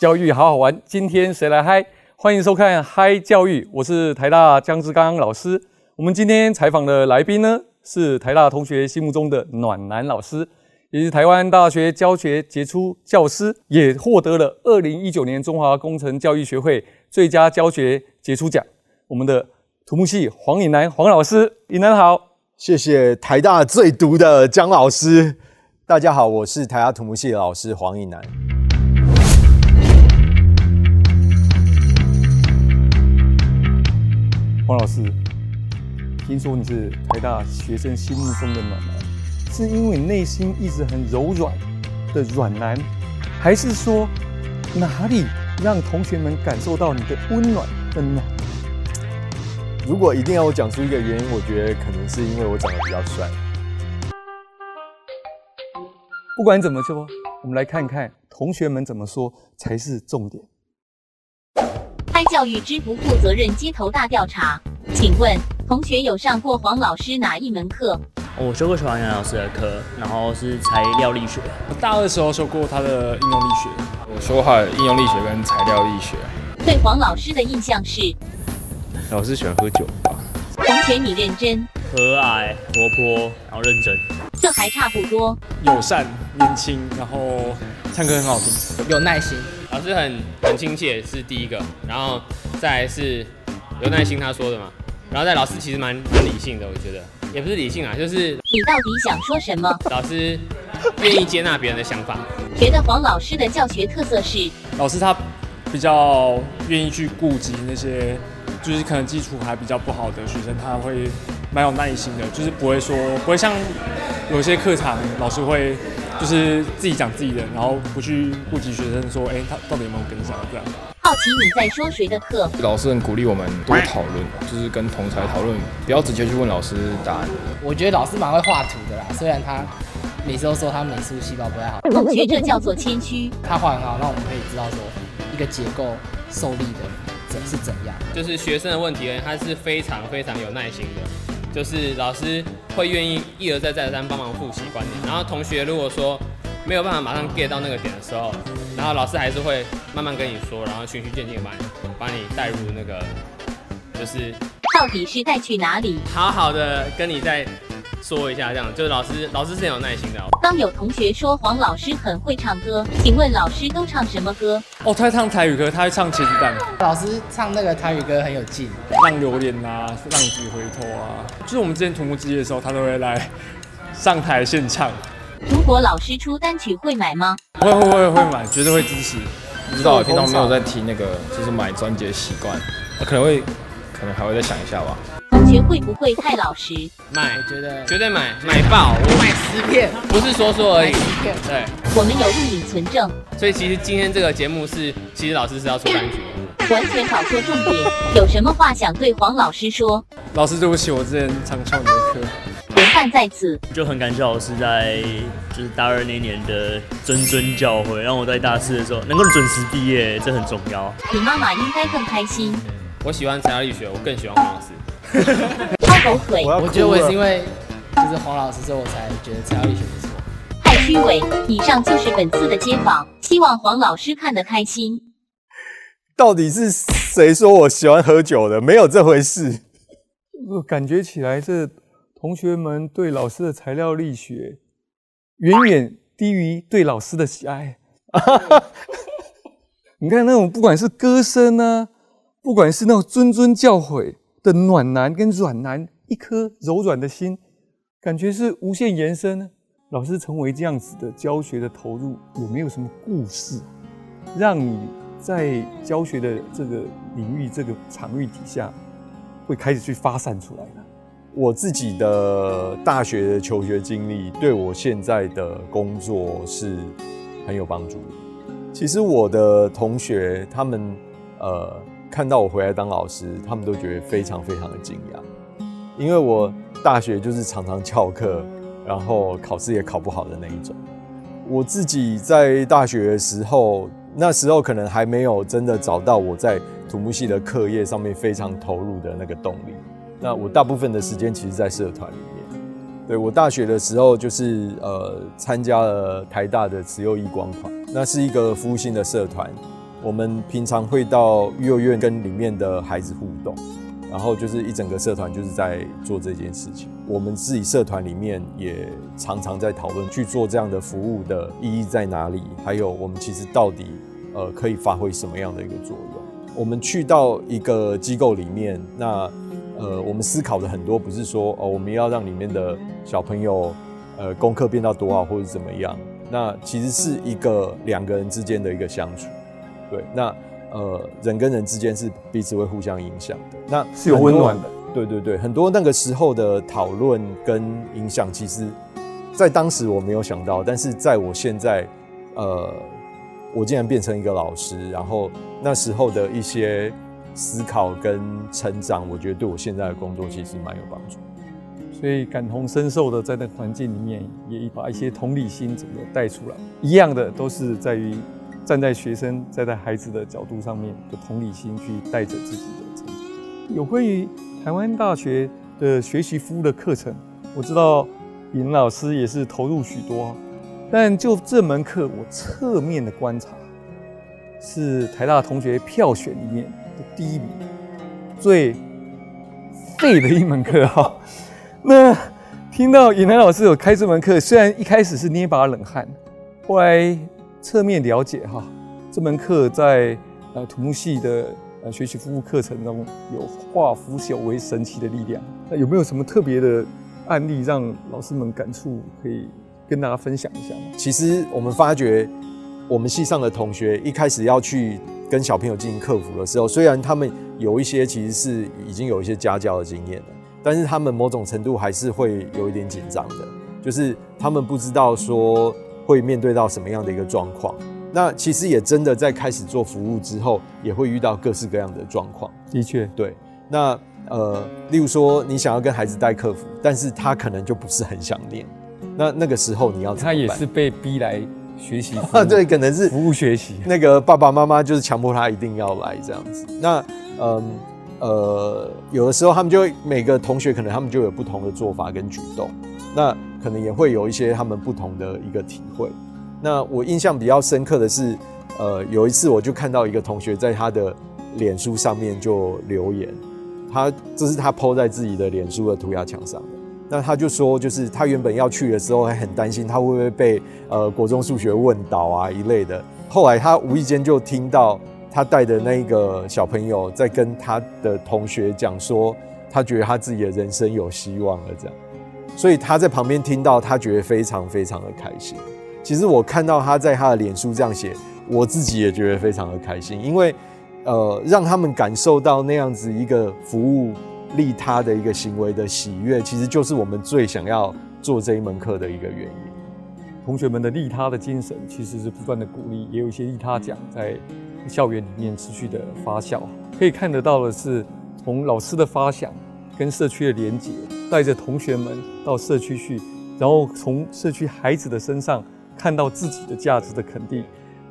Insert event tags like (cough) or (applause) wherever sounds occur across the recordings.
教育好好玩，今天谁来嗨？欢迎收看《嗨教育》，我是台大江志刚老师。我们今天采访的来宾呢，是台大同学心目中的暖男老师，也是台湾大学教学杰出教师，也获得了二零一九年中华工程教育学会最佳教学杰出奖。我们的土木系黄颖南黄老师，颖南好。谢谢台大最毒的江老师。大家好，我是台大土木系的老师黄颖南。黄老师，听说你是台大学生心目中的暖男，是因为内心一直很柔软的软男，还是说哪里让同学们感受到你的温暖的暖？如果一定要我讲出一个原因，我觉得可能是因为我长得比较帅。不管怎么说，我们来看看同学们怎么说才是重点。拍教育之不负责任街头大调查，请问同学有上过黄老师哪一门课？我修过徐华阳老师的课，然后是材料力学。我大二的时候修过他的应用力学，我修他的应用力学跟材料力学。对黄老师的印象是，老师喜欢喝酒吧？同学你认真、和蔼、活泼，然后认真，这还差不多。友善、年轻，然后唱歌很好听，有耐心。老师很很亲切是第一个，然后再来是有耐心他说的嘛，然后在老师其实蛮蛮理性的，我觉得也不是理性啊，就是你到底想说什么？老师愿意接纳别人的想法。觉得黄老师的教学特色是，老师他比较愿意去顾及那些就是可能基础还比较不好的学生，他会蛮有耐心的，就是不会说不会像有些课堂老师会就是自己讲自己的，然后不去顾及学生说，哎，他到底有没有跟上这样。好奇你在说谁的课？老师很鼓励我们多讨论，就是跟同才讨论，不要直接去问老师答案。我觉得老师蛮会画图的啦，虽然他每次都说他美术细胞不太好。我觉得这叫做谦虚。他画很好，那我们可以知道说一个结构受力的怎是怎样。就是学生的问题，他是非常非常有耐心的，就是老师会愿意一而再再而三帮忙复习观点，然后同学如果说没有办法马上 get 到那个点的时候，然后老师还是会慢慢跟你说，然后循序渐进把你把你带入那个，就是到底是带去哪里？好好的跟你再说一下，这样就是老师老师是很有耐心的。当有同学说黄老师很会唱歌，请问老师都唱什么歌？哦，他会唱台语歌，他会唱茄子蛋。老师唱那个台语歌很有劲，浪流连啊，浪子回头啊，就是我们之前土木之夜的时候，他都会来上台献唱。如果老师出单曲会买吗？会会会会买，绝对会支持。不知道，平常没有在提那个，就是买专辑的习惯，那可能会，可能还会再想一下吧。会不会太老实？买，我觉得绝对买，买爆，我买十片，不是说说而已。十片，对，我们有录影存证。所以其实今天这个节目是，其实老师是要出单曲。完全搞错重点，有什么话想对黄老师说？老师对不起，我之前常翘你的课。典范在此，就很感谢老师在就是大二那年的谆谆教诲，让我在大四的时候能够准时毕业，这很重要。你妈妈应该更开心。我喜欢材料力学，我更喜欢黄老师。掏口水，我觉得我也是因为就是黄老师，之后我才觉得材料力学不错。太虚伪。以上就是本次的街访，希望黄老师看得开心。到底是谁说我喜欢喝酒的？没有这回事。我感觉起来，这同学们对老师的材料力学远远低于对老师的喜爱。(laughs) 你看那种不管是歌声呢，不管是那种谆谆教诲的暖男跟软男，一颗柔软的心，感觉是无限延伸。老师成为这样子的教学的投入，有没有什么故事，让你在教学的这个领域、这个场域底下，会开始去发散出来呢？我自己的大学的求学经历，对我现在的工作是很有帮助的。其实我的同学他们呃看到我回来当老师，他们都觉得非常非常的惊讶，因为我大学就是常常翘课，然后考试也考不好的那一种。我自己在大学的时候，那时候可能还没有真的找到我在土木系的课业上面非常投入的那个动力。那我大部分的时间其实，在社团里面。对我大学的时候，就是呃参加了台大的慈幼义光团，那是一个服务性的社团。我们平常会到幼儿园跟里面的孩子互动，然后就是一整个社团就是在做这件事情。我们自己社团里面也常常在讨论去做这样的服务的意义在哪里，还有我们其实到底呃可以发挥什么样的一个作用。我们去到一个机构里面，那呃我们思考的很多不是说哦我们要让里面的小朋友呃功课变到多好或者怎么样，那其实是一个两个人之间的一个相处。对，那呃，人跟人之间是彼此会互相影响的，那是有温暖的。对对对，很多那个时候的讨论跟影响，其实，在当时我没有想到，但是在我现在，呃，我竟然变成一个老师，然后那时候的一些思考跟成长，我觉得对我现在的工作其实蛮有帮助。所以感同身受的在那个环境里面，也把一些同理心整个带出来。一样的都是在于。站在学生、站在孩子的角度上面的同理心去带着自己的成长。有关于台湾大学的学习服务的课程，我知道尹老师也是投入许多，但就这门课，我侧面的观察是台大同学票选里面的第一名，最废的一门课哈。那听到尹南老师有开这门课，虽然一开始是捏把冷汗，后来。侧面了解哈，这门课在呃土木系的呃学习服务课程中有化腐朽为神奇的力量。那有没有什么特别的案例让老师们感触，可以跟大家分享一下吗？其实我们发觉，我们系上的同学一开始要去跟小朋友进行克服的时候，虽然他们有一些其实是已经有一些家教的经验了，但是他们某种程度还是会有一点紧张的，就是他们不知道说。会面对到什么样的一个状况？那其实也真的在开始做服务之后，也会遇到各式各样的状况。的确，对。那呃，例如说你想要跟孩子带客服，但是他可能就不是很想念。那那个时候你要他也是被逼来学习啊，(laughs) 对，可能是服务学习。那个爸爸妈妈就是强迫他一定要来这样子。那嗯呃，有的时候他们就每个同学可能他们就有不同的做法跟举动。那可能也会有一些他们不同的一个体会。那我印象比较深刻的是，呃，有一次我就看到一个同学在他的脸书上面就留言，他这是他 PO 在自己的脸书的涂鸦墙上的。那他就说，就是他原本要去的时候还很担心他会不会被呃国中数学问倒啊一类的。后来他无意间就听到他带的那个小朋友在跟他的同学讲说，他觉得他自己的人生有希望了这样。所以他在旁边听到，他觉得非常非常的开心。其实我看到他在他的脸书这样写，我自己也觉得非常的开心，因为呃，让他们感受到那样子一个服务利他的一个行为的喜悦，其实就是我们最想要做这一门课的一个原因。同学们的利他的精神其实是不断的鼓励，也有一些利他奖在校园里面持续的发酵。可以看得到的是，从老师的发想。跟社区的连结，带着同学们到社区去，然后从社区孩子的身上看到自己的价值的肯定，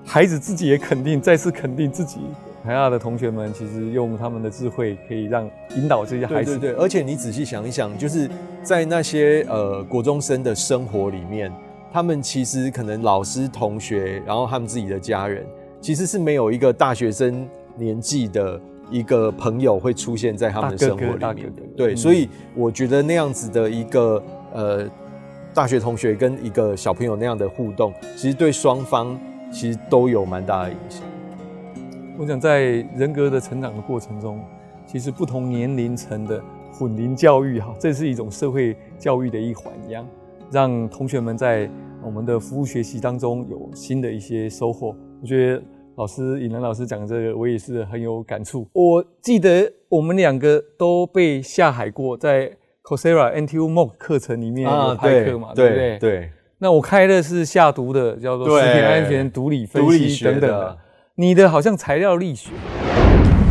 孩子自己也肯定，再次肯定自己。台大的同学们其实用他们的智慧，可以让引导这些孩子。对对对，而且你仔细想一想，就是在那些呃国中生的生活里面，他们其实可能老师、同学，然后他们自己的家人，其实是没有一个大学生年纪的。一个朋友会出现在他们的生活里面，对，所以我觉得那样子的一个呃大学同学跟一个小朋友那样的互动，其实对双方其实都有蛮大的影响。我想在人格的成长的过程中，其实不同年龄层的混龄教育哈，这是一种社会教育的一环一样，让同学们在我们的服务学习当中有新的一些收获。我觉得。老师尹南老师讲这个，我也是很有感触。我记得我们两个都被下海过，在 Coursera NTU MOOC 课程里面有开课嘛，对不对？对。那我开的是下毒的，叫做食品安全毒理分析等等的。你的好像材料力学。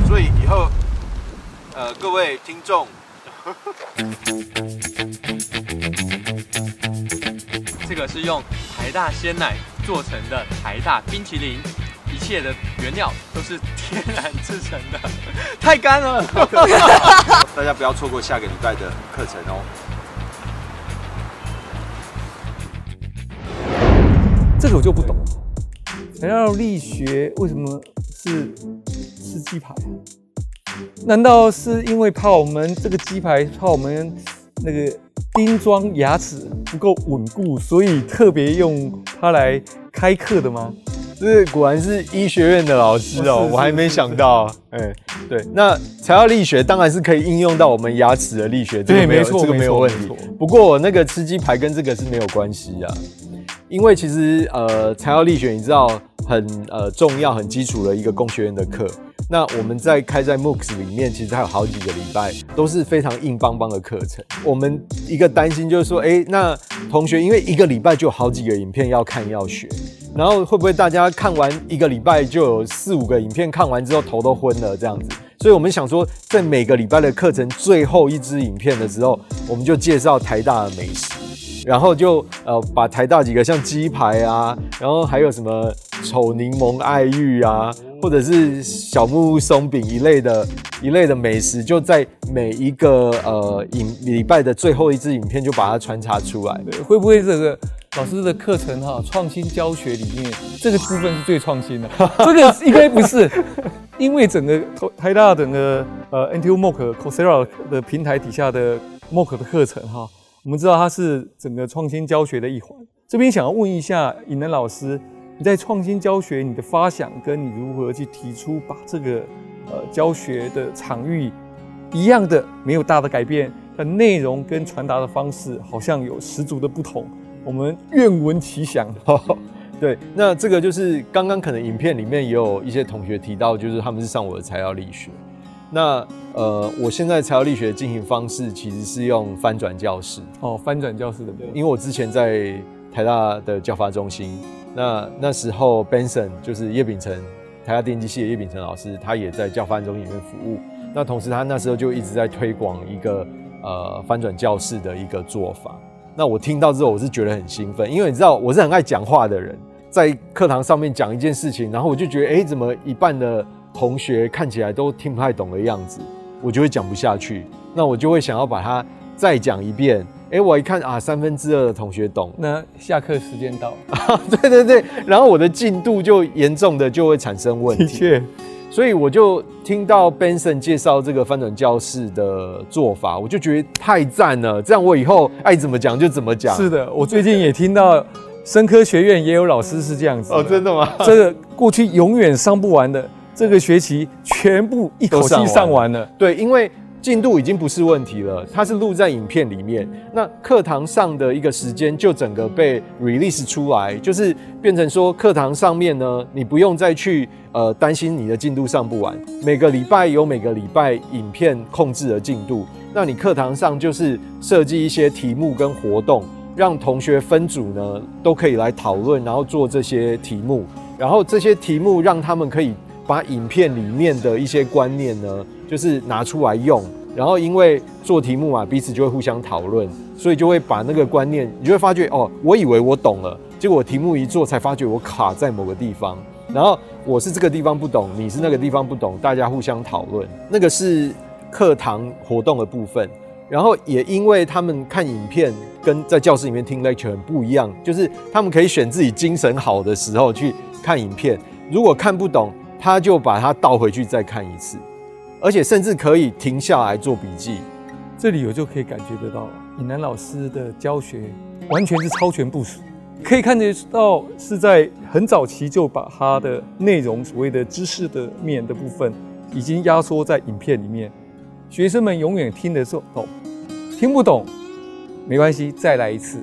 所以以后，呃，各位听众，这个是用台大鲜奶做成的台大冰淇淋。一切的原料都是天然制成的，(laughs) 太干了。(laughs) 大家不要错过下个礼拜的课程哦。这个我就不懂，材料力学为什么是吃鸡排、难道是因为怕我们这个鸡排，怕我们那个钉装牙齿不够稳固，所以特别用它来开课的吗？这果然是医学院的老师哦，我还没想到。哎，对，那材料力学当然是可以应用到我们牙齿的力学，对，没错，这个没有问题。不过我那个吃鸡排跟这个是没有关系啊，因为其实呃，材料力学你知道很呃重要、很基础的一个工学院的课。那我们在开在 MOOCs 里面，其实还有好几个礼拜都是非常硬邦邦的课程。我们一个担心就是说，哎，那同学因为一个礼拜就有好几个影片要看要学，然后会不会大家看完一个礼拜就有四五个影片看完之后头都昏了这样子？所以我们想说，在每个礼拜的课程最后一支影片的时候，我们就介绍台大的美食，然后就呃把台大几个像鸡排啊，然后还有什么丑柠檬爱玉啊。或者是小木屋松饼一类的一类的美食，就在每一个呃影礼拜的最后一支影片就把它穿插出来。对，会不会这个老师的课程哈创新教学里面这个部分是最创新的？(laughs) 这个应该不是，因为整个台大整个呃 NTU MOOC Coursera 的平台底下的 MOOC 的课程哈，我们知道它是整个创新教学的一环。这边想要问一下尹能老师。你在创新教学，你的发想跟你如何去提出，把这个呃教学的场域一样的没有大的改变，但内容跟传达的方式好像有十足的不同。我们愿闻其详。(laughs) 对，那这个就是刚刚可能影片里面也有一些同学提到，就是他们是上我的材料力学。那呃，我现在材料力学的进行方式其实是用翻转教室。哦，翻转教室的，因为我之前在台大的教发中心。那那时候，Benson 就是叶秉成，台大电机系的叶秉成老师，他也在教翻中里面服务。那同时，他那时候就一直在推广一个呃翻转教室的一个做法。那我听到之后，我是觉得很兴奋，因为你知道我是很爱讲话的人，在课堂上面讲一件事情，然后我就觉得，哎，怎么一半的同学看起来都听不太懂的样子，我就会讲不下去。那我就会想要把它再讲一遍。哎，我一看啊，三分之二的同学懂，那下课时间到了，(laughs) 对对对，然后我的进度就严重的就会产生问题。的 (laughs) 确，所以我就听到 Benson 介绍这个翻转教室的做法，我就觉得太赞了。这样我以后爱怎么讲就怎么讲。是的，我最近也听到生科学院也有老师是这样子。哦，真的吗？这个过去永远上不完的，这个学期全部一口气上完了。对，因为。进度已经不是问题了，它是录在影片里面。那课堂上的一个时间就整个被 release 出来，就是变成说课堂上面呢，你不用再去呃担心你的进度上不完。每个礼拜有每个礼拜影片控制的进度，那你课堂上就是设计一些题目跟活动，让同学分组呢都可以来讨论，然后做这些题目，然后这些题目让他们可以把影片里面的一些观念呢。就是拿出来用，然后因为做题目嘛，彼此就会互相讨论，所以就会把那个观念，你就会发觉哦，我以为我懂了，结果题目一做才发觉我卡在某个地方，然后我是这个地方不懂，你是那个地方不懂，大家互相讨论，那个是课堂活动的部分。然后也因为他们看影片跟在教室里面听 lecture 很不一样，就是他们可以选自己精神好的时候去看影片，如果看不懂，他就把它倒回去再看一次。而且甚至可以停下来做笔记，这里我就可以感觉得到，尹南老师的教学完全是超前部署，可以看得到是在很早期就把他的内容所谓的知识的面的部分已经压缩在影片里面，学生们永远听的时候懂，听不懂没关系，再来一次。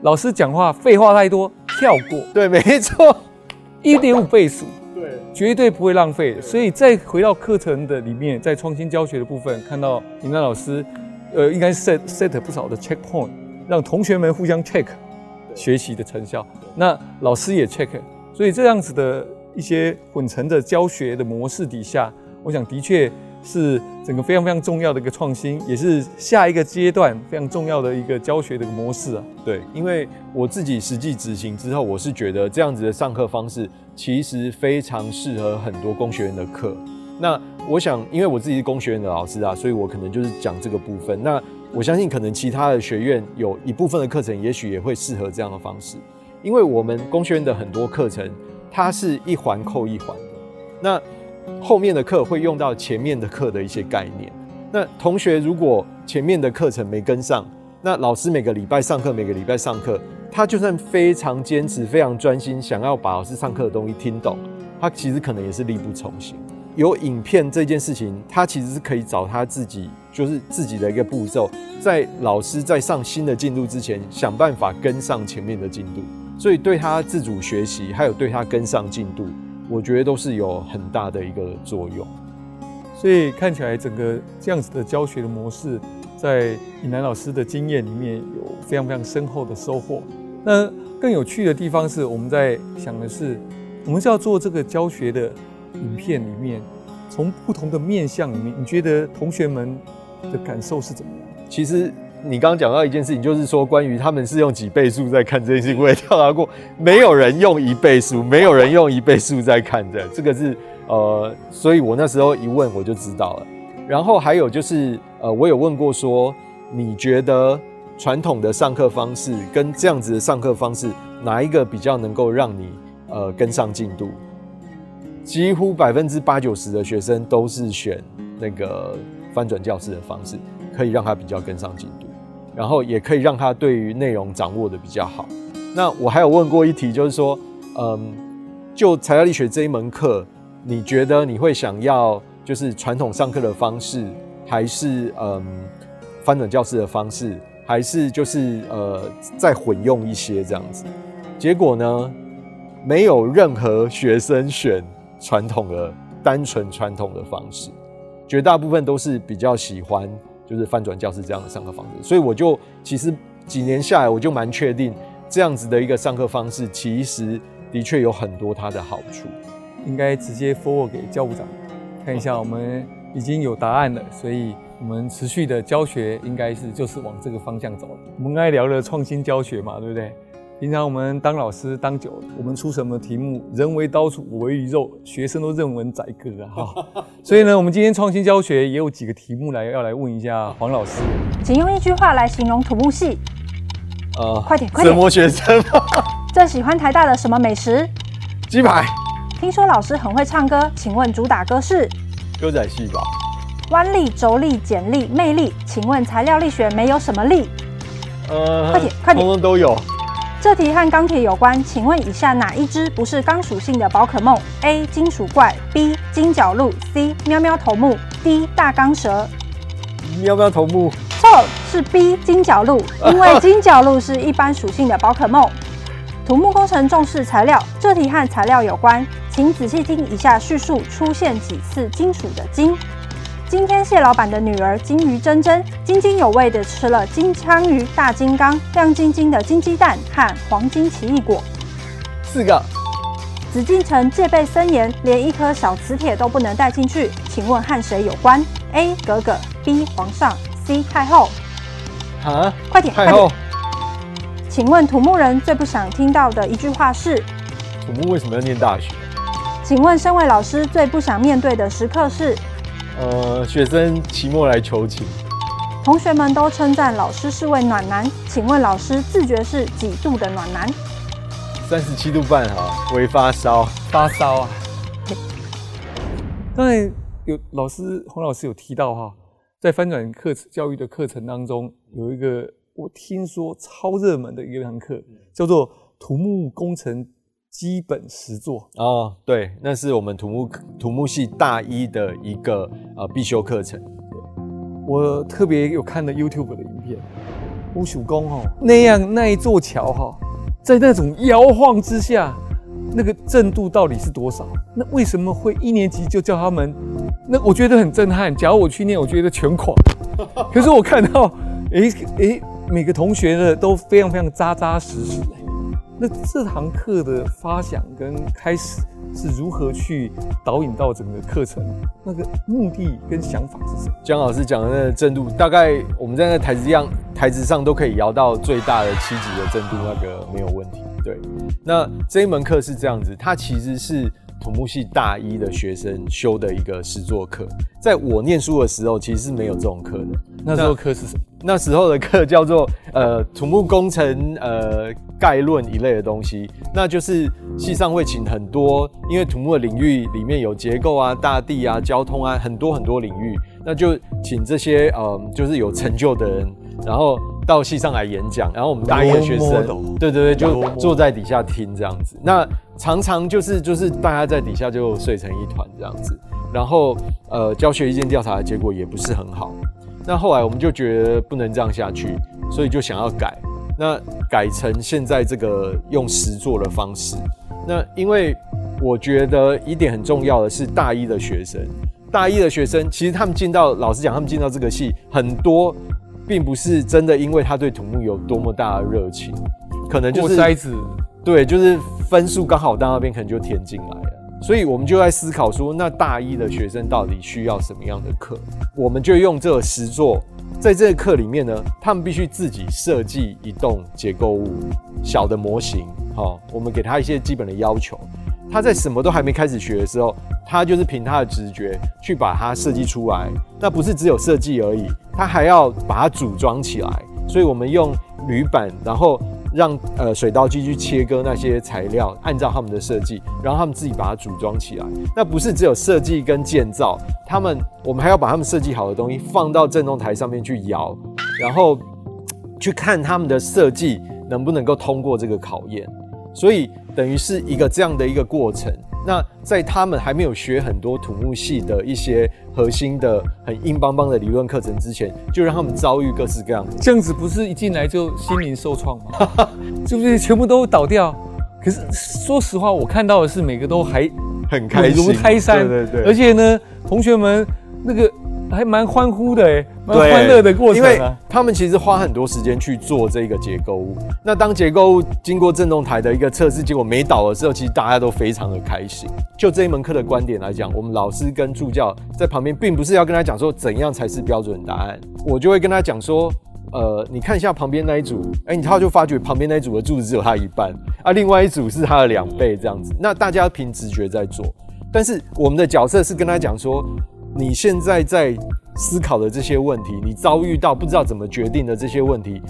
老师讲话废话太多，跳过。对，没错，一点五倍速。绝对不会浪费，所以再回到课程的里面，在创新教学的部分，看到林丹老师，呃，应该 set set 不少的 check point，让同学们互相 check 学习的成效，那老师也 check，所以这样子的一些混成的教学的模式底下，我想的确是整个非常非常重要的一个创新，也是下一个阶段非常重要的一个教学的模式啊。对，因为我自己实际执行之后，我是觉得这样子的上课方式。其实非常适合很多工学院的课。那我想，因为我自己是工学院的老师啊，所以我可能就是讲这个部分。那我相信，可能其他的学院有一部分的课程，也许也会适合这样的方式。因为我们工学院的很多课程，它是一环扣一环的，那后面的课会用到前面的课的一些概念。那同学如果前面的课程没跟上，那老师每个礼拜上课，每个礼拜上课，他就算非常坚持、非常专心，想要把老师上课的东西听懂，他其实可能也是力不从心。有影片这件事情，他其实是可以找他自己，就是自己的一个步骤，在老师在上新的进度之前，想办法跟上前面的进度。所以对他自主学习，还有对他跟上进度，我觉得都是有很大的一个作用。所以看起来整个这样子的教学的模式，在尹南老师的经验里面有非常非常深厚的收获。那更有趣的地方是，我们在想的是，我们是要做这个教学的。影片里面，从不同的面向里面，你觉得同学们的感受是怎么样？其实你刚刚讲到一件事情，就是说关于他们是用几倍速在看这件事情，我也调查过，没有人用一倍速，没有人用一倍速在看的，这个是呃，所以我那时候一问我就知道了。然后还有就是呃，我有问过说，你觉得传统的上课方式跟这样子的上课方式，哪一个比较能够让你呃跟上进度？几乎百分之八九十的学生都是选那个翻转教室的方式，可以让他比较跟上进度，然后也可以让他对于内容掌握的比较好。那我还有问过一题，就是说，嗯，就材料力学这一门课，你觉得你会想要就是传统上课的方式，还是嗯翻转教室的方式，还是就是呃再混用一些这样子？结果呢，没有任何学生选。传统的单纯传统的方式，绝大部分都是比较喜欢就是翻转教室这样的上课方式，所以我就其实几年下来，我就蛮确定这样子的一个上课方式，其实的确有很多它的好处。应该直接 forward 给教务长看一下，我们已经有答案了，所以我们持续的教学应该是就是往这个方向走。我们刚才聊了创新教学嘛，对不对？平常我们当老师当久了，我们出什么题目，人为刀俎，我为鱼肉，学生都认文宰割啊！哈，(laughs) 所以呢，我们今天创新教学也有几个题目来要来问一下黄老师，请用一句话来形容土木系。呃，快点，快点！折磨学生？(laughs) 最喜欢台大的什么美食？鸡排。听说老师很会唱歌，请问主打歌是？歌仔戏吧。弯力、轴力、剪力、魅力，请问材料力学没有什么力？呃，快点，快点，通通都有。这题和钢铁有关，请问以下哪一只不是钢属性的宝可梦？A. 金属怪 B. 金角鹿 C. 喵喵头目 D. 大钢蛇。喵喵头目错，是 B. 金角鹿，因为金角鹿是一般属性的宝可梦。(laughs) 土木工程重视材料，这题和材料有关，请仔细听以下叙述出现几次金属的金。今天蟹老板的女儿金鱼珍珍津津有味地吃了金枪鱼大金刚、亮晶晶的金鸡蛋和黄金奇异果。四个。紫禁城戒备森严，连一颗小磁铁都不能带进去。请问和谁有关？A. 格格 B. 皇上 C. 太后。啊？快点！太后。请问土木人最不想听到的一句话是？土木为什么要念大学？请问身为老师最不想面对的时刻是？呃，学生期末来求情，同学们都称赞老师是位暖男。请问老师自觉是几度的暖男？三十七度半哈，微发烧，发烧啊。(laughs) 刚才有老师洪老师有提到哈，在翻转课教育的课程当中，有一个我听说超热门的一堂课，叫做土木工程。基本实作哦，对，那是我们土木土木系大一的一个呃必修课程。我特别有看了 YouTube 的影片，乌鼠工哈那样那一座桥哈，在那种摇晃之下，那个震度到底是多少？那为什么会一年级就叫他们？那我觉得很震撼。假如我去念，我觉得全垮。(laughs) 可是我看到，哎哎，每个同学的都非常非常扎扎实实。那这堂课的发想跟开始是如何去导引到整个课程？那个目的跟想法是什么？江老师讲的那个震度，大概我们在那台子上台子上都可以摇到最大的七级的震度，那个没有问题。对，那这一门课是这样子，它其实是土木系大一的学生修的一个实作课。在我念书的时候，其实是没有这种课的。那时候课是什么？那时候的课叫做呃土木工程呃概论一类的东西，那就是系上会请很多，因为土木的领域里面有结构啊、大地啊、交通啊，很多很多领域，那就请这些呃就是有成就的人，然后到系上来演讲，然后我们大一的学生，对对对，就坐在底下听这样子。那常常就是就是大家在底下就睡成一团这样子，然后呃教学意见调查的结果也不是很好。那后来我们就觉得不能这样下去，所以就想要改。那改成现在这个用实做的方式。那因为我觉得一点很重要的是，大一的学生，大一的学生其实他们进到，老实讲，他们进到这个系很多，并不是真的因为他对土木有多么大的热情，可能就是筛子，对，就是分数刚好到那边，可能就填进来了。所以我们就在思考说，那大一的学生到底需要什么样的课？我们就用这个实作，在这个课里面呢，他们必须自己设计一栋结构物，小的模型。好，我们给他一些基本的要求。他在什么都还没开始学的时候，他就是凭他的直觉去把它设计出来。那不是只有设计而已，他还要把它组装起来。所以我们用铝板，然后。让呃水刀机去切割那些材料，按照他们的设计，然后他们自己把它组装起来。那不是只有设计跟建造，他们我们还要把他们设计好的东西放到振动台上面去摇，然后去看他们的设计能不能够通过这个考验。所以等于是一个这样的一个过程。那在他们还没有学很多土木系的一些核心的很硬邦邦的理论课程之前，就让他们遭遇各式各样的这样子，不是一进来就心灵受创吗？(laughs) 是不是全部都倒掉？可是说实话，我看到的是每个都还很开心，如泰山。对对对，而且呢，同学们那个。还蛮欢呼的哎，蛮欢乐的过程啊。因为他们其实花很多时间去做这个结构物。那当结构物经过振动台的一个测试，结果没倒的时候，其实大家都非常的开心。就这一门课的观点来讲，我们老师跟助教在旁边，并不是要跟他讲说怎样才是标准答案，我就会跟他讲说，呃，你看一下旁边那一组，哎，你他就发觉旁边那一组的柱子只有他一半，啊，另外一组是他的两倍这样子。那大家凭直觉在做，但是我们的角色是跟他讲说。你现在在思考的这些问题，你遭遇到不知道怎么决定的这些问题，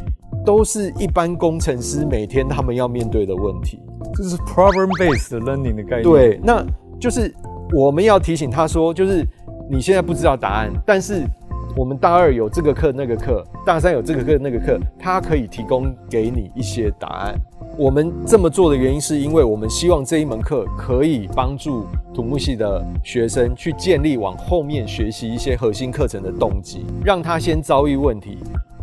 都是一般工程师每天他们要面对的问题。这是 problem-based learning 的概念。对，那就是我们要提醒他说，就是你现在不知道答案，但是我们大二有这个课那个课，大三有这个课那个课，他可以提供给你一些答案。我们这么做的原因，是因为我们希望这一门课可以帮助土木系的学生去建立往后面学习一些核心课程的动机，让他先遭遇问题。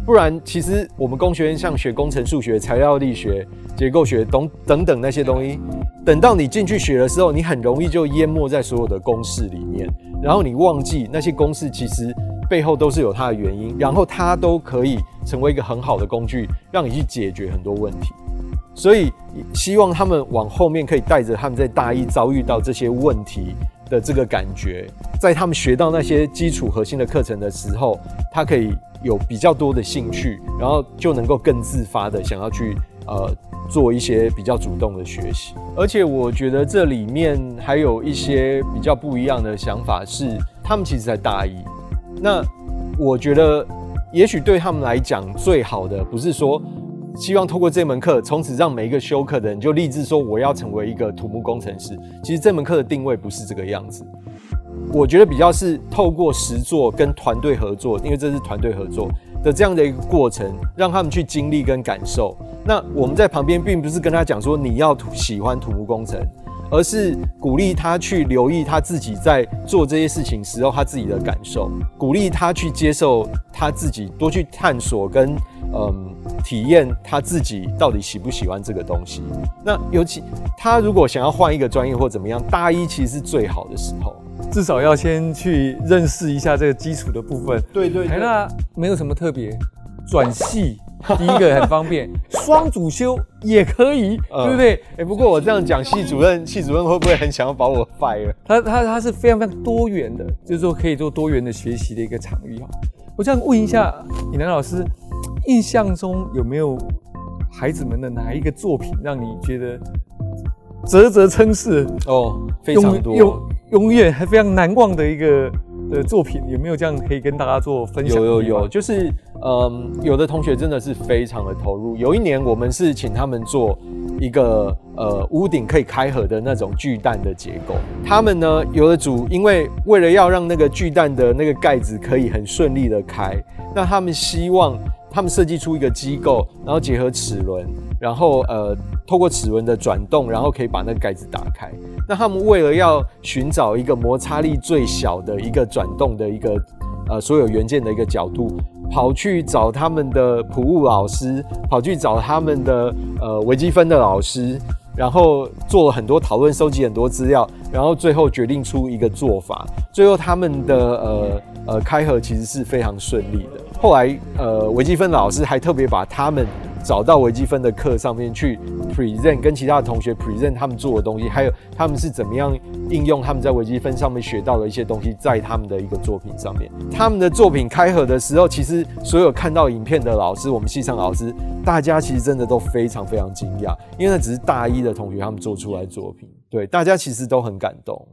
不然，其实我们工学院像学工程、数学、材料力学、结构学等等等那些东西，等到你进去学的时候，你很容易就淹没在所有的公式里面，然后你忘记那些公式其实背后都是有它的原因，然后它都可以成为一个很好的工具，让你去解决很多问题。所以希望他们往后面可以带着他们在大一遭遇到这些问题的这个感觉，在他们学到那些基础核心的课程的时候，他可以有比较多的兴趣，然后就能够更自发的想要去呃做一些比较主动的学习。而且我觉得这里面还有一些比较不一样的想法是，他们其实在大一，那我觉得也许对他们来讲最好的不是说。希望透过这门课，从此让每一个修课的人就立志说我要成为一个土木工程师。其实这门课的定位不是这个样子，我觉得比较是透过实作跟团队合作，因为这是团队合作的这样的一个过程，让他们去经历跟感受。那我们在旁边并不是跟他讲说你要喜欢土木工程，而是鼓励他去留意他自己在做这些事情时候他自己的感受，鼓励他去接受他自己，多去探索跟嗯。体验他自己到底喜不喜欢这个东西。那尤其他如果想要换一个专业或怎么样，大一其实是最好的时候，至少要先去认识一下这个基础的部分。对对，台大没有什么特别，转系 (laughs) 第一个很方便，(laughs) 双主修也可以，对不对？哎，不过我这样讲，系主任系主任会不会很想要把我 fire？他他他是非常非常多元的，就是说可以做多元的学习的一个场域哈。我这样问一下李楠老师。印象中有没有孩子们的哪一个作品让你觉得啧啧称是哦，非常多，永永远还非常难忘的一个的作品，有没有这样可以跟大家做分享？有有有，就是嗯，有的同学真的是非常的投入。有一年我们是请他们做一个呃屋顶可以开合的那种巨蛋的结构，他们呢有的组因为为了要让那个巨蛋的那个盖子可以很顺利的开，那他们希望。他们设计出一个机构，然后结合齿轮，然后呃，透过齿轮的转动，然后可以把那个盖子打开。那他们为了要寻找一个摩擦力最小的一个转动的一个呃所有元件的一个角度，跑去找他们的普务老师，跑去找他们的呃微积分的老师，然后做了很多讨论，收集很多资料，然后最后决定出一个做法。最后他们的呃呃开合其实是非常顺利的。后来，呃，微积分老师还特别把他们找到微积分的课上面去 present，跟其他的同学 present 他们做的东西，还有他们是怎么样应用他们在微积分上面学到的一些东西，在他们的一个作品上面。他们的作品开合的时候，其实所有看到影片的老师，我们系上老师，大家其实真的都非常非常惊讶，因为那只是大一的同学他们做出来作品，对大家其实都很感动，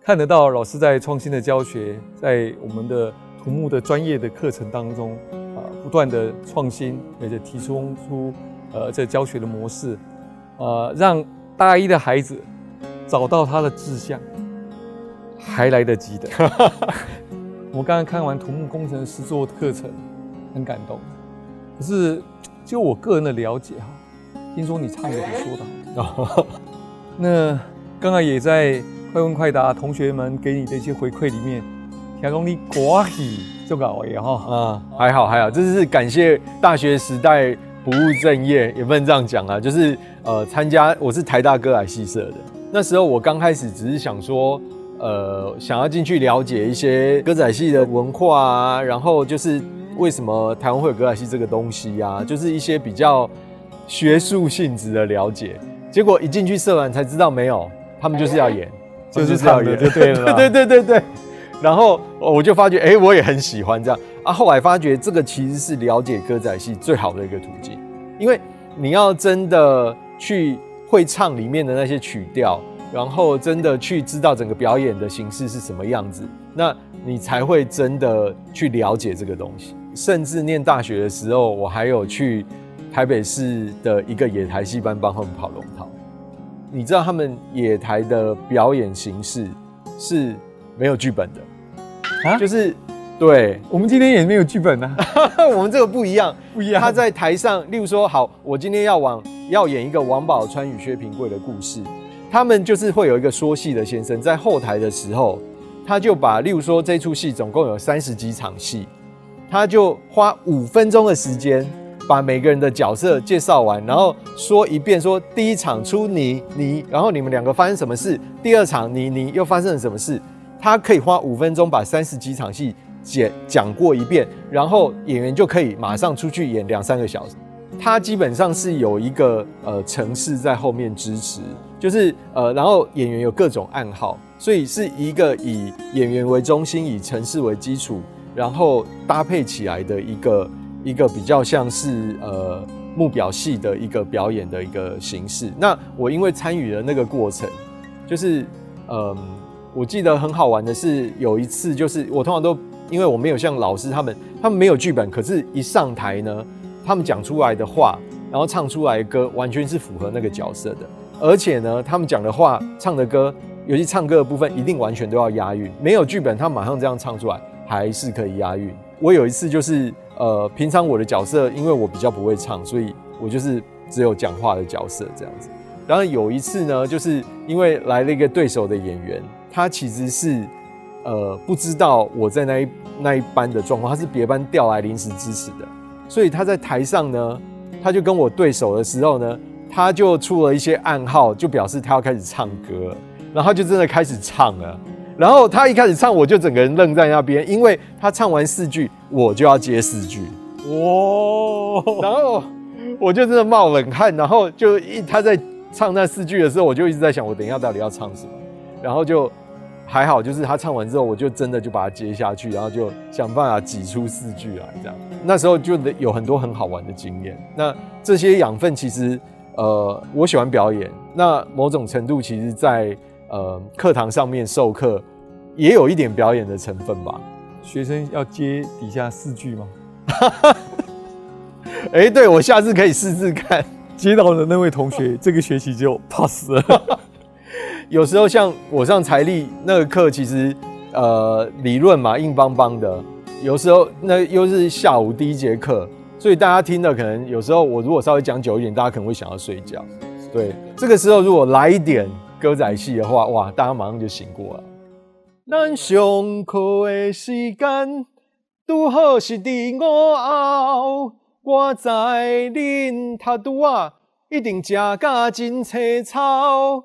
看得到老师在创新的教学，在我们的。土木的专业的课程当中，不断的创新，而且提出出呃这教学的模式，呃，让大一的孩子找到他的志向，还来得及的。(laughs) 我刚刚看完土木工程师做课程，很感动。可是就我个人的了解哈，听说你唱的比说的好。(laughs) 那刚刚也在快问快答同学们给你的一些回馈里面。亚公你国喜就搞也哈嗯，还好还好，这是感谢大学时代不务正业，也不能这样讲啊，就是呃参加我是台大歌仔戏社的，那时候我刚开始只是想说，呃想要进去了解一些歌仔戏的文化啊，然后就是为什么台湾会有歌仔戏这个东西啊，(laughs) 就是一些比较学术性质的了解，结果一进去社团才知道没有，他们就是要演，就是要演。就对了，(laughs) 对对对对对。然后我就发觉，哎，我也很喜欢这样啊。后来发觉，这个其实是了解歌仔戏最好的一个途径，因为你要真的去会唱里面的那些曲调，然后真的去知道整个表演的形式是什么样子，那你才会真的去了解这个东西。甚至念大学的时候，我还有去台北市的一个野台戏班帮他们跑龙套。你知道他们野台的表演形式是没有剧本的。啊，就是，对我们今天也没有剧本呢。(laughs) 我们这个不一样，不一样。他在台上，例如说，好，我今天要往要演一个王宝钏与薛平贵的故事，他们就是会有一个说戏的先生在后台的时候，他就把，例如说这出戏总共有三十几场戏，他就花五分钟的时间把每个人的角色介绍完，然后说一遍，说第一场出你你，然后你们两个发生什么事，第二场你你又发生了什么事。他可以花五分钟把三十几场戏讲讲过一遍，然后演员就可以马上出去演两三个小时。他基本上是有一个呃城市在后面支持，就是呃，然后演员有各种暗号，所以是一个以演员为中心，以城市为基础，然后搭配起来的一个一个比较像是呃目表戏的一个表演的一个形式。那我因为参与了那个过程，就是嗯。我记得很好玩的是，有一次就是我通常都因为我没有像老师他们，他们没有剧本，可是一上台呢，他们讲出来的话，然后唱出来的歌，完全是符合那个角色的。而且呢，他们讲的话、唱的歌，尤其唱歌的部分，一定完全都要押韵。没有剧本，他马上这样唱出来，还是可以押韵。我有一次就是呃，平常我的角色，因为我比较不会唱，所以我就是只有讲话的角色这样子。然后有一次呢，就是因为来了一个对手的演员。他其实是，呃，不知道我在那一那一班的状况，他是别班调来临时支持的，所以他在台上呢，他就跟我对手的时候呢，他就出了一些暗号，就表示他要开始唱歌，然后就真的开始唱了，然后他一开始唱，我就整个人愣在那边，因为他唱完四句，我就要接四句，哇，然后我就真的冒冷汗，然后就一他在唱那四句的时候，我就一直在想，我等一下到底要唱什么，然后就。还好，就是他唱完之后，我就真的就把它接下去，然后就想办法挤出四句来，这样。那时候就有很多很好玩的经验。那这些养分其实，呃，我喜欢表演，那某种程度其实在呃课堂上面授课也有一点表演的成分吧。学生要接底下四句吗？(laughs) 哎，对我下次可以试试看。接到的那位同学，这个学期就 pass 了。(laughs) 有时候像我上财力那个课，其实呃理论嘛硬邦邦的，有时候那又是下午第一节课，所以大家听的可能有时候我如果稍微讲久一点，大家可能会想要睡觉。对，这个时候如果来一点歌仔戏的话，哇，大家马上就醒过来。咱上课的时间，拄好是伫午后。我知恁读拄啊，一定食甲真青草。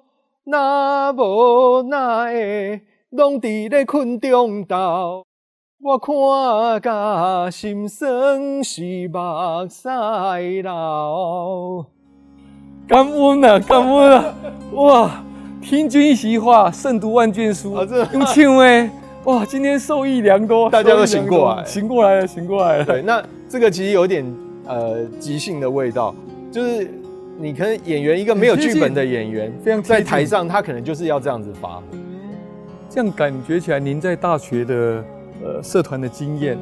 若无哪会，拢伫咧困中斗。我看甲心酸是目屎流。感恩啊，感恩啊！(laughs) 哇，听君一席话，胜读万卷书。用唱诶，哇，今天受益良多，(laughs) 大家都醒过来，醒过来了，醒过来了。对，那这个其实有点。呃，即兴的味道，就是你可能演员一个没有剧本的演员，非常在台上，他可能就是要这样子发挥。这样感觉起来，您在大学的呃社团的经验，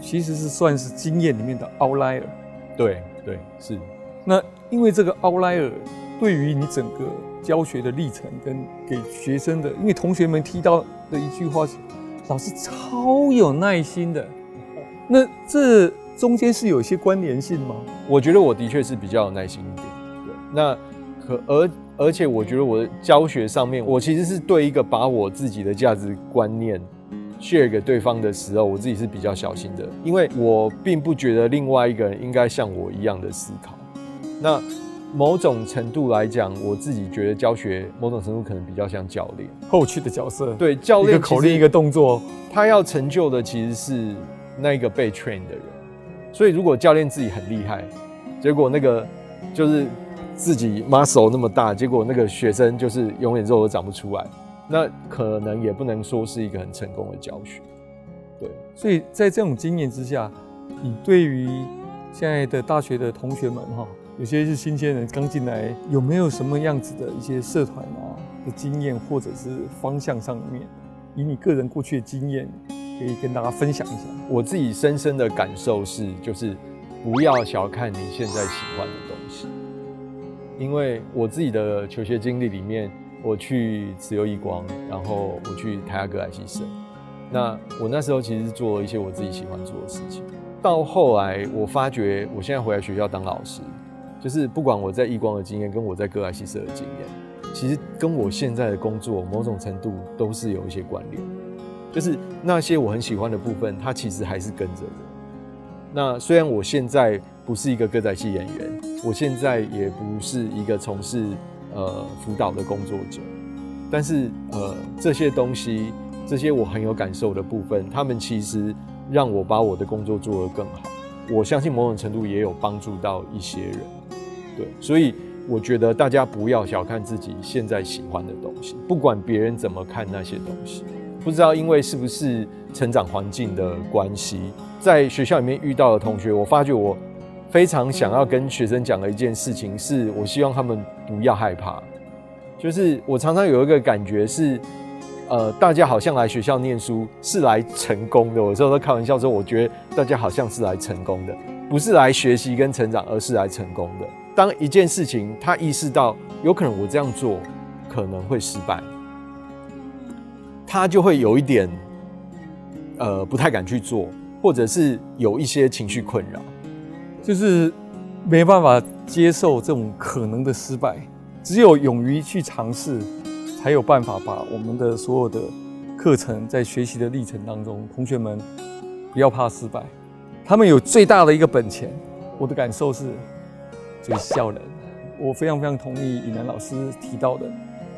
其实是算是经验里面的 outlier。对对是。那因为这个 outlier 对于你整个教学的历程跟给学生的，因为同学们提到的一句话是，老师超有耐心的。那这。中间是有一些关联性吗？我觉得我的确是比较有耐心一点。对，那可而而且我觉得我的教学上面，我其实是对一个把我自己的价值观念 share 给对方的时候，我自己是比较小心的，因为我并不觉得另外一个人应该像我一样的思考。那某种程度来讲，我自己觉得教学某种程度可能比较像教练后续的角色。对，教练一个口令一个动作，他要成就的其实是那个被 train 的人。所以，如果教练自己很厉害，结果那个就是自己 muscle 那么大，结果那个学生就是永远肉都长不出来，那可能也不能说是一个很成功的教学。对，所以在这种经验之下，你对于现在的大学的同学们哈，有些是新鲜人刚进来，有没有什么样子的一些社团啊的经验，或者是方向上面，以你个人过去的经验？可以跟大家分享一下，我自己深深的感受是，就是不要小看你现在喜欢的东西，因为我自己的求学经历里面，我去慈幼一光，然后我去台亚歌莱西社，那我那时候其实做了一些我自己喜欢做的事情，到后来我发觉，我现在回来学校当老师，就是不管我在义光的经验，跟我在歌莱西社的经验，其实跟我现在的工作某种程度都是有一些关联。就是那些我很喜欢的部分，它其实还是跟着我。那虽然我现在不是一个歌仔戏演员，我现在也不是一个从事呃辅导的工作者，但是呃这些东西，这些我很有感受的部分，他们其实让我把我的工作做得更好。我相信某种程度也有帮助到一些人。对，所以我觉得大家不要小看自己现在喜欢的东西，不管别人怎么看那些东西。不知道因为是不是成长环境的关系，在学校里面遇到的同学，我发觉我非常想要跟学生讲的一件事情，是我希望他们不要害怕。就是我常常有一个感觉是，呃，大家好像来学校念书是来成功的。有时候都开玩笑说，我觉得大家好像是来成功的，不是来学习跟成长，而是来成功的。当一件事情他意识到有可能我这样做可能会失败。他就会有一点，呃，不太敢去做，或者是有一些情绪困扰，就是没办法接受这种可能的失败。只有勇于去尝试，才有办法把我们的所有的课程在学习的历程当中，同学们不要怕失败。他们有最大的一个本钱，我的感受是，就是笑人。我非常非常同意尹南老师提到的，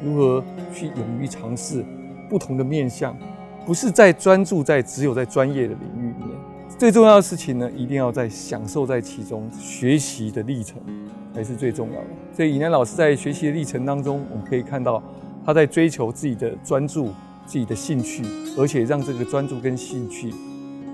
如何去勇于尝试。不同的面向，不是在专注在只有在专业的领域里面，最重要的事情呢，一定要在享受在其中，学习的历程才是最重要的。所以，尹南老师在学习的历程当中，我们可以看到他在追求自己的专注、自己的兴趣，而且让这个专注跟兴趣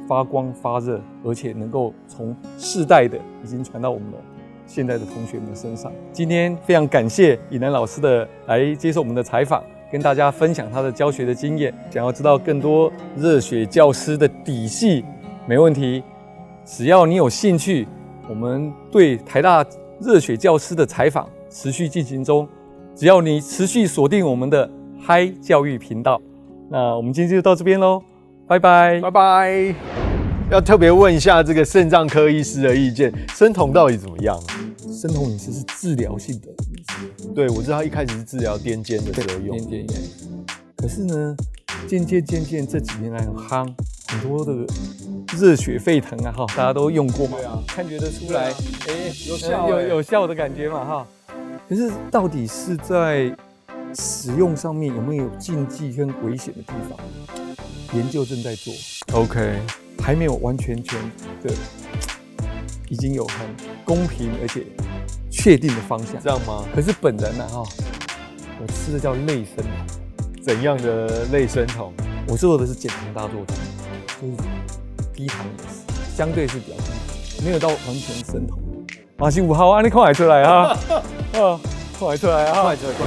发光发热，而且能够从世代的已经传到我们的现在的同学们身上。今天非常感谢尹南老师的来接受我们的采访，跟大家分享他的教学的经验。想要知道更多热血教师的底细，没问题，只要你有兴趣，我们对台大热血教师的采访持续进行中。只要你持续锁定我们的嗨教育频道，那我们今天就到这边喽，拜拜，拜拜。要特别问一下这个肾脏科医师的意见，生酮到底怎么样？生酮饮食是治疗性的饮食，对我知道他一开始是治疗癫痫的时候用，癫痫药。可是呢，渐渐渐渐这几年来很夯，很多的热血沸腾啊哈，大家都用过嘛，看觉得出来，哎，有效有有效的感觉嘛哈。可是到底是在使用上面有没有禁忌跟危险的地方？研究正在做，OK，还没有完全全的，已经有很公平而且确定的方向，这样吗？可是本人呢哈，我吃的叫类生酮，怎样的类生酮？我做的是减糖大作战，就是低糖饮食，相对是比较低，没有到完全生酮。马西五号啊，你快出来啊！(laughs) 啊，快出来啊！快出来，快！